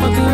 never good.